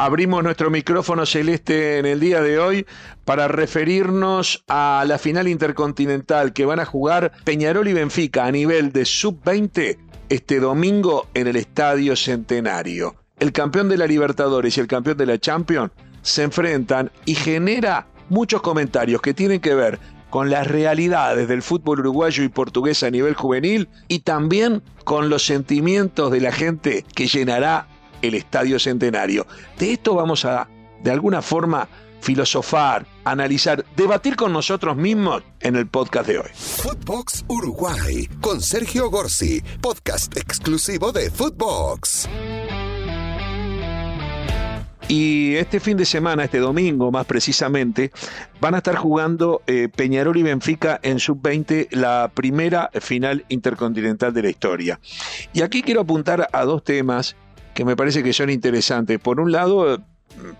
abrimos nuestro micrófono celeste en el día de hoy para referirnos a la final intercontinental que van a jugar Peñarol y Benfica a nivel de sub-20 este domingo en el Estadio Centenario. El campeón de la Libertadores y el campeón de la Champions se enfrentan y genera muchos comentarios que tienen que ver con las realidades del fútbol uruguayo y portugués a nivel juvenil y también con los sentimientos de la gente que llenará el Estadio Centenario. De esto vamos a, de alguna forma, filosofar, analizar, debatir con nosotros mismos en el podcast de hoy. Footbox Uruguay con Sergio Gorsi, podcast exclusivo de Footbox. Y este fin de semana, este domingo más precisamente, van a estar jugando eh, Peñarol y Benfica en sub-20 la primera final intercontinental de la historia. Y aquí quiero apuntar a dos temas que me parece que son interesantes. Por un lado,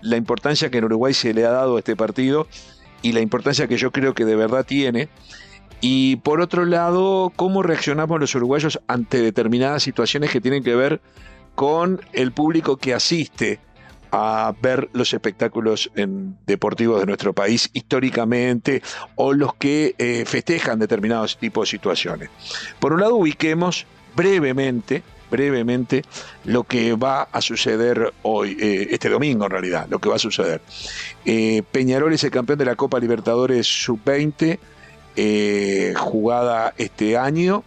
la importancia que en Uruguay se le ha dado a este partido y la importancia que yo creo que de verdad tiene. Y por otro lado, cómo reaccionamos los uruguayos ante determinadas situaciones que tienen que ver con el público que asiste a ver los espectáculos deportivos de nuestro país históricamente o los que eh, festejan determinados tipos de situaciones. Por un lado, ubiquemos brevemente brevemente lo que va a suceder hoy, eh, este domingo en realidad, lo que va a suceder. Eh, Peñarol es el campeón de la Copa Libertadores Sub-20, jugada este año,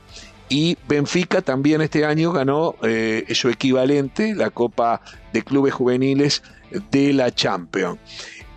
y Benfica también este año ganó eh, su equivalente, la Copa de Clubes Juveniles de la Champions.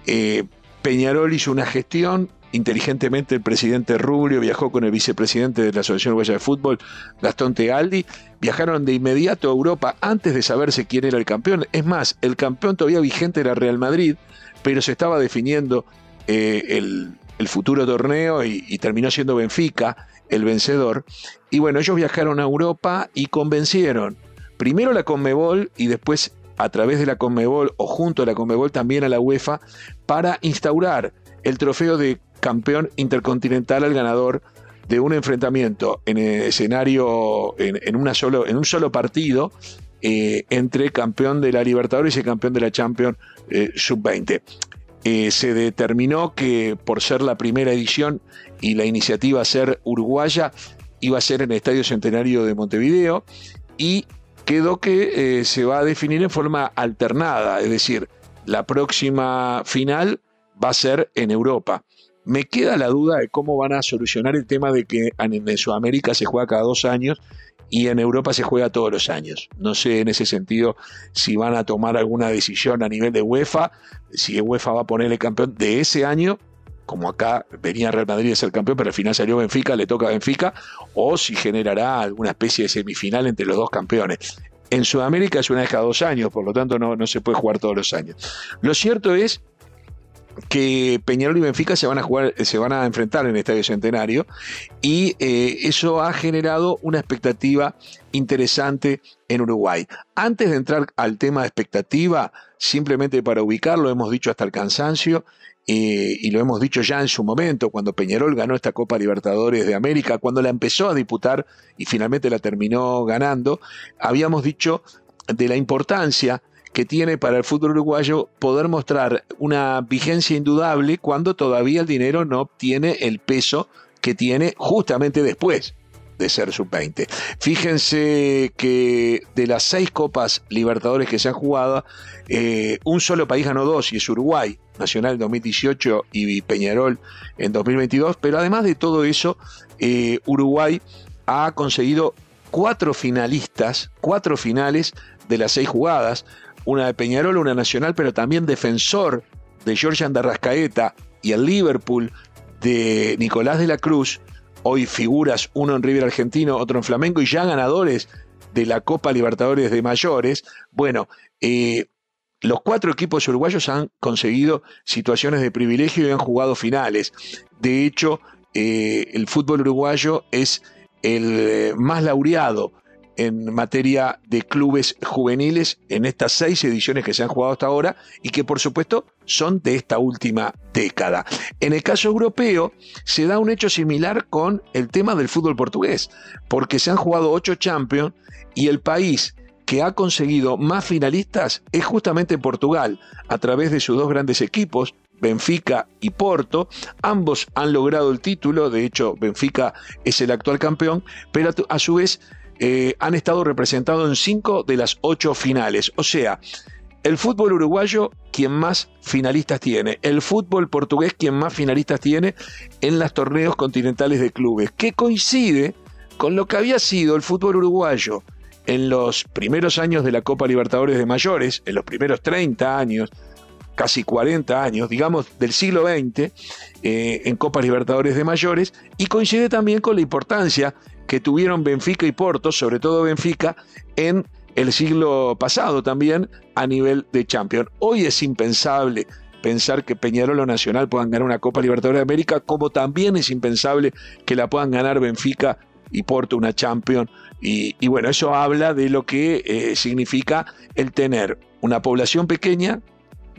Eh, Peñarol hizo una gestión, inteligentemente el presidente Rubio viajó con el vicepresidente de la Asociación Uruguaya de Fútbol, Gastón Tealdi, viajaron de inmediato a Europa antes de saberse quién era el campeón. Es más, el campeón todavía vigente era Real Madrid, pero se estaba definiendo eh, el, futuro torneo y terminó siendo Benfica el vencedor. Y bueno, ellos viajaron a Europa y convencieron primero la Conmebol y después a través de la Conmebol o junto a la Conmebol también a la UEFA para instaurar el trofeo de campeón intercontinental al ganador de un enfrentamiento en escenario, en, una solo, en un solo partido eh, entre campeón de la Libertadores y campeón de la Champions eh, Sub-20. Eh, se determinó que por ser la primera edición y la iniciativa ser uruguaya, iba a ser en el Estadio Centenario de Montevideo y quedó que se va a definir en forma alternada, es decir, la próxima final va a ser en Europa. Me queda la duda de cómo van a solucionar el tema de que en Sudamérica se juega cada dos años y en Europa se juega todos los años. No sé en ese sentido si van a tomar alguna decisión a nivel de UEFA, si UEFA va a ponerle campeón de ese año, como acá venía Real Madrid a ser campeón, pero al final salió Benfica, le toca a Benfica, o si generará alguna especie de semifinal entre los dos campeones. En Sudamérica es una vez cada dos años, por lo tanto no, no se puede jugar todos los años. Lo cierto es que Peñarol y Benfica se van a jugar, se van a enfrentar en el Estadio Centenario y eh, eso ha generado una expectativa interesante en Uruguay. Antes de entrar al tema de expectativa, simplemente para ubicarlo, hemos dicho hasta el cansancio, eh, y lo hemos dicho ya en su momento, cuando Peñarol ganó esta Copa Libertadores de América, cuando la empezó a disputar y finalmente la terminó ganando, habíamos dicho de la importancia que tiene para el fútbol uruguayo poder mostrar una vigencia indudable cuando todavía el dinero no obtiene el peso que tiene justamente después de ser sub-20. Fíjense que de las seis Copas Libertadores que se han jugado, eh, un solo país ganó dos y es Uruguay, Nacional en 2018 y Peñarol en 2022, pero además de todo eso, eh, Uruguay ha conseguido cuatro finalistas, cuatro finales de las seis jugadas, una de Peñarol, una nacional, pero también defensor de George Andarrascaeta y el Liverpool de Nicolás de la Cruz, hoy figuras, uno en River Argentino, otro en Flamengo, y ya ganadores de la Copa Libertadores de Mayores. Bueno, eh, los cuatro equipos uruguayos han conseguido situaciones de privilegio y han jugado finales. De hecho, eh, el fútbol uruguayo es el eh, más laureado en materia de clubes juveniles en estas seis ediciones que se han jugado hasta ahora y que por supuesto son de esta última década. En el caso europeo se da un hecho similar con el tema del fútbol portugués, porque se han jugado ocho Champions y el país que ha conseguido más finalistas es justamente Portugal, a través de sus dos grandes equipos, Benfica y Porto. Ambos han logrado el título, de hecho Benfica es el actual campeón, pero a su vez eh, han estado representados en cinco de las ocho finales. O sea, el fútbol uruguayo quien más finalistas tiene, el fútbol portugués quien más finalistas tiene en los torneos continentales de clubes, que coincide con lo que había sido el fútbol uruguayo en los primeros años de la Copa Libertadores de Mayores, en los primeros 30 años, casi 40 años, digamos del siglo XX, eh, en Copas Libertadores de Mayores, y coincide también con la importancia que tuvieron Benfica y Porto, sobre todo Benfica, en el siglo pasado también a nivel de Champions. Hoy es impensable pensar que Peñarol o Nacional puedan ganar una Copa Libertadores de América, como también es impensable que la puedan ganar Benfica y Porto una Champions. Y, bueno, eso habla de lo que eh, significa el tener una población pequeña,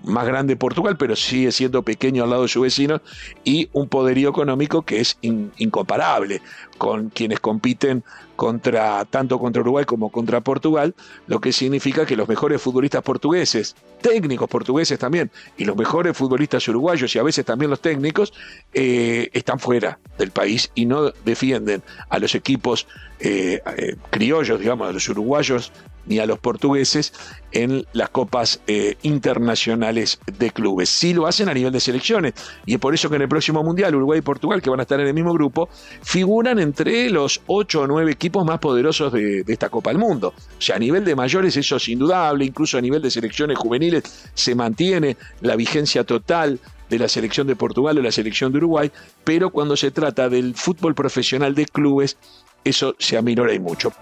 más grande Portugal, pero sigue siendo pequeño al lado de su vecino, y un poderío económico que es incomparable con quienes compiten contra tanto contra Uruguay como contra Portugal, lo que significa que los mejores futbolistas portugueses, técnicos portugueses también, y los mejores futbolistas uruguayos y a veces también los técnicos, eh, están fuera del país y no defienden a los equipos eh, eh, criollos, digamos, a los uruguayos ni a los portugueses en las copas internacionales de clubes. Sí lo hacen a nivel de selecciones y es por eso que en el próximo Mundial Uruguay y Portugal, que van a estar en el mismo grupo, figuran entre los ocho o nueve equipos más poderosos de, esta Copa del Mundo. O sea, a nivel de mayores eso es indudable, incluso a nivel de selecciones juveniles se mantiene la vigencia total de la selección de Portugal o la selección de Uruguay, pero cuando se trata del fútbol profesional de clubes, eso se aminora y mucho.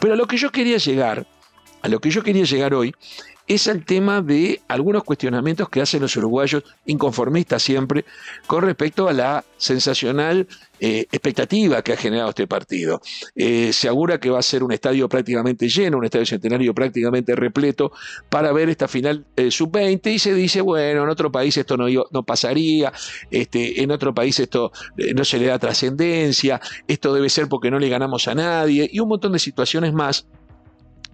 Pero a lo que yo quería llegar, a lo que yo quería llegar hoy, es el tema de algunos cuestionamientos que hacen los uruguayos, inconformistas siempre, con respecto a la sensacional eh, expectativa que ha generado este partido. Eh, se augura que va a ser un estadio prácticamente lleno, un estadio centenario prácticamente repleto para ver esta final eh, sub-20 y se dice, bueno, en otro país esto no, pasaría, este, en otro país esto no se le da trascendencia, esto debe ser porque no le ganamos a nadie y un montón de situaciones más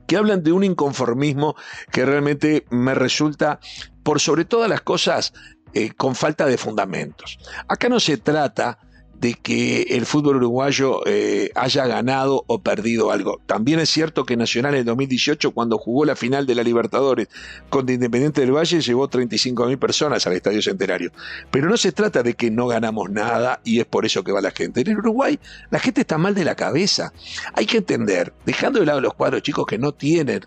que hablan de un inconformismo que realmente me resulta, por sobre todas las cosas, eh, con falta de fundamentos. Acá no se trata de que el fútbol uruguayo eh, haya ganado o perdido algo. También es cierto que Nacional en 2018, cuando jugó la final de la Libertadores contra Independiente del Valle, llevó 35.000 personas al Estadio Centenario. Pero no se trata de que no ganamos nada y es por eso que va la gente. En Uruguay la gente está mal de la cabeza. Hay que entender, dejando de lado los cuadros chicos que no tienen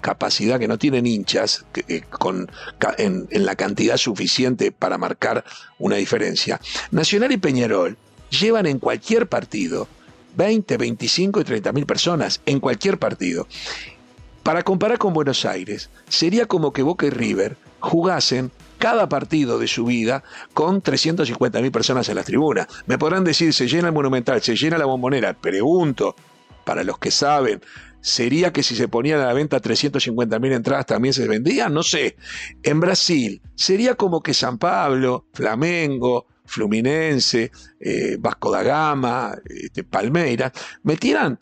capacidad, que no tienen hinchas eh, con, en la cantidad suficiente para marcar una diferencia. Nacional y Peñarol llevan en cualquier partido 20, 25 y 30 mil personas, en cualquier partido. Para comparar con Buenos Aires, sería como que Boca y River jugasen cada partido de su vida con 350 mil personas en las tribunas. Me podrán decir, se llena el Monumental, se llena la Bombonera. Pregunto, para los que saben, ¿sería que si se ponían a la venta 350 mil entradas también se vendían? No sé. En Brasil, sería como que San Pablo, Flamengo, Fluminense, eh, Vasco da Gama, este, Palmeiras, metieran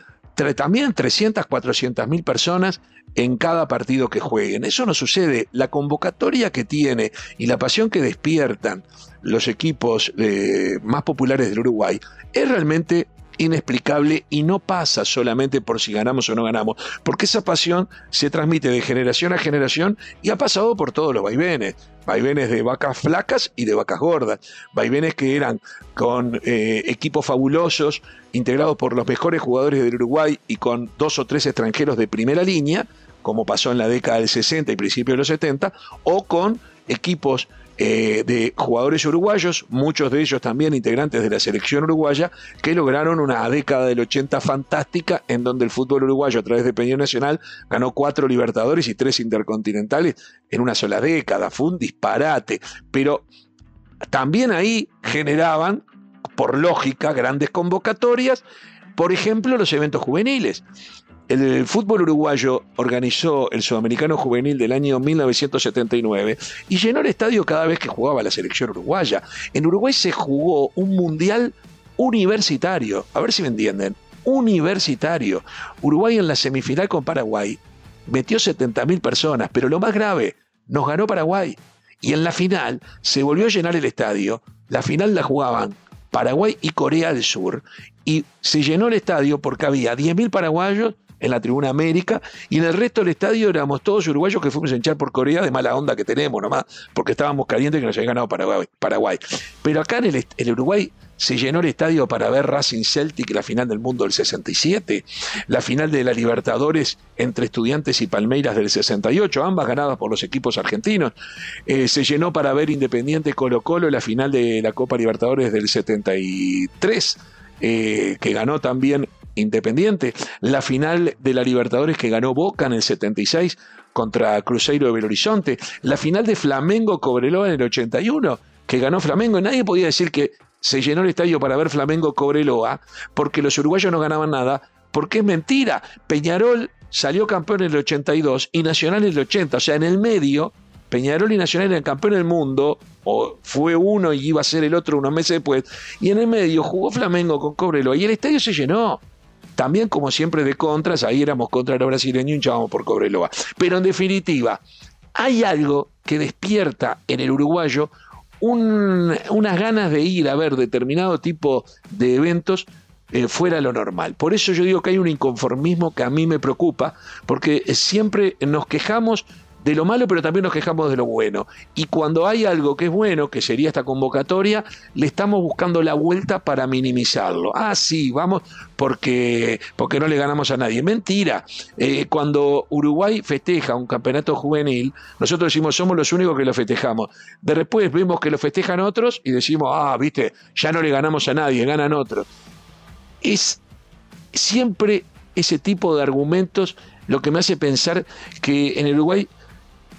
también 300, 400 mil personas en cada partido que jueguen. Eso no sucede. La convocatoria que tiene y la pasión que despiertan los equipos eh, más populares del Uruguay es realmente inexplicable y no pasa solamente por si ganamos o no ganamos, porque esa pasión se transmite de generación a generación y ha pasado por todos los vaivenes, vaivenes de vacas flacas y de vacas gordas, vaivenes que eran con eh, equipos fabulosos, integrados por los mejores jugadores del Uruguay y con dos o tres extranjeros de primera línea, como pasó en la década del 60 y principios de los 70, o con equipos eh, de jugadores uruguayos, muchos de ellos también integrantes de la selección uruguaya, que lograron una década del 80 fantástica en donde el fútbol uruguayo a través de Peñón Nacional ganó cuatro Libertadores y tres Intercontinentales en una sola década. Fue un disparate, pero también ahí generaban, por lógica, grandes convocatorias, por ejemplo, los eventos juveniles. El fútbol uruguayo organizó el Sudamericano Juvenil del año 1979 y llenó el estadio cada vez que jugaba la selección uruguaya. En Uruguay se jugó un mundial universitario, a ver si me entienden, universitario. Uruguay en la semifinal con Paraguay metió 70.000 personas, pero lo más grave, nos ganó Paraguay. Y en la final se volvió a llenar el estadio. La final la jugaban Paraguay y Corea del Sur. Y se llenó el estadio porque había 10.000 paraguayos en la tribuna América y en el resto del estadio éramos todos uruguayos que fuimos a hinchar por Corea de mala onda que tenemos nomás, porque estábamos calientes que nos había ganado Paraguay. Pero acá en el, Uruguay se llenó el estadio para ver Racing Celtic, la final del mundo del 67, la final de la Libertadores entre Estudiantes y Palmeiras del 68, ambas ganadas por los equipos argentinos. Eh, se llenó para ver Independiente Colo Colo, la final de la Copa Libertadores del 73. Eh, que ganó también Independiente, la final de la Libertadores que ganó Boca en el 76 contra Cruzeiro de Belo Horizonte, la final de Flamengo Cobreloa en el 81 que ganó Flamengo, nadie podía decir que se llenó el estadio para ver Flamengo Cobreloa porque los uruguayos no ganaban nada, porque es mentira. Peñarol salió campeón en el 82 y Nacional en el 80, o sea, en el medio Peñarol y Nacional eran campeón del mundo, o fue uno y iba a ser el otro unos meses después, y en el medio jugó Flamengo con Cobreloa y el estadio se llenó. También, como siempre, de contras, ahí éramos contra los brasileños y hinchábamos por Cobreloa. Pero en definitiva, hay algo que despierta en el uruguayo unas ganas de ir a ver determinado tipo de eventos eh, fuera lo normal. Por eso yo digo que hay un inconformismo que a mí me preocupa, porque siempre nos quejamos de lo malo, pero también nos quejamos de lo bueno. Y cuando hay algo que es bueno, que sería esta convocatoria, le estamos buscando la vuelta para minimizarlo. Ah, sí, vamos porque, porque no le ganamos a nadie. Mentira. Eh, cuando Uruguay festeja un campeonato juvenil, nosotros decimos somos los únicos que lo festejamos. De después vemos que lo festejan otros y decimos, ah, viste, ya no le ganamos a nadie, ganan otros. Es siempre ese tipo de argumentos lo que me hace pensar que en Uruguay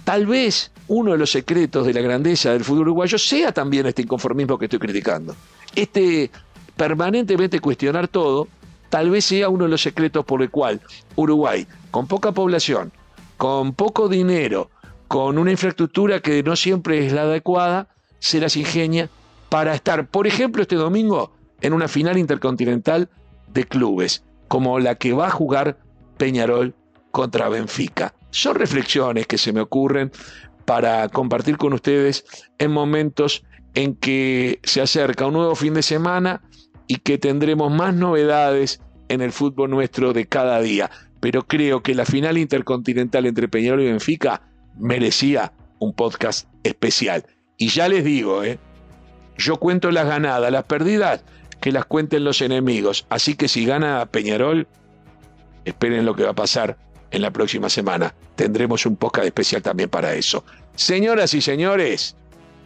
Tal vez uno de los secretos de la grandeza del fútbol uruguayo sea también este inconformismo que estoy criticando. Este permanentemente cuestionar todo, tal vez sea uno de los secretos por el cual Uruguay, con poca población, con poco dinero, con una infraestructura que no siempre es la adecuada, se las ingenia para estar, por ejemplo, este domingo en una final intercontinental de clubes, como la que va a jugar Peñarol contra Benfica. Son reflexiones que se me ocurren para compartir con ustedes en momentos en que se acerca un nuevo fin de semana y que tendremos más novedades en el fútbol nuestro de cada día. Pero creo que la final intercontinental entre Peñarol y Benfica merecía un podcast especial. Y ya les digo, ¿eh? yo cuento las ganadas, las perdidas, que las cuenten los enemigos. Así que si gana Peñarol, esperen lo que va a pasar en la próxima semana. Tendremos un podcast especial también para eso. Señoras y señores,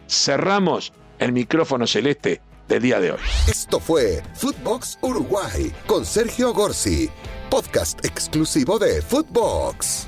cerramos el micrófono celeste del día de hoy. Esto fue Footbox Uruguay con Sergio Gorsi, podcast exclusivo de Footbox.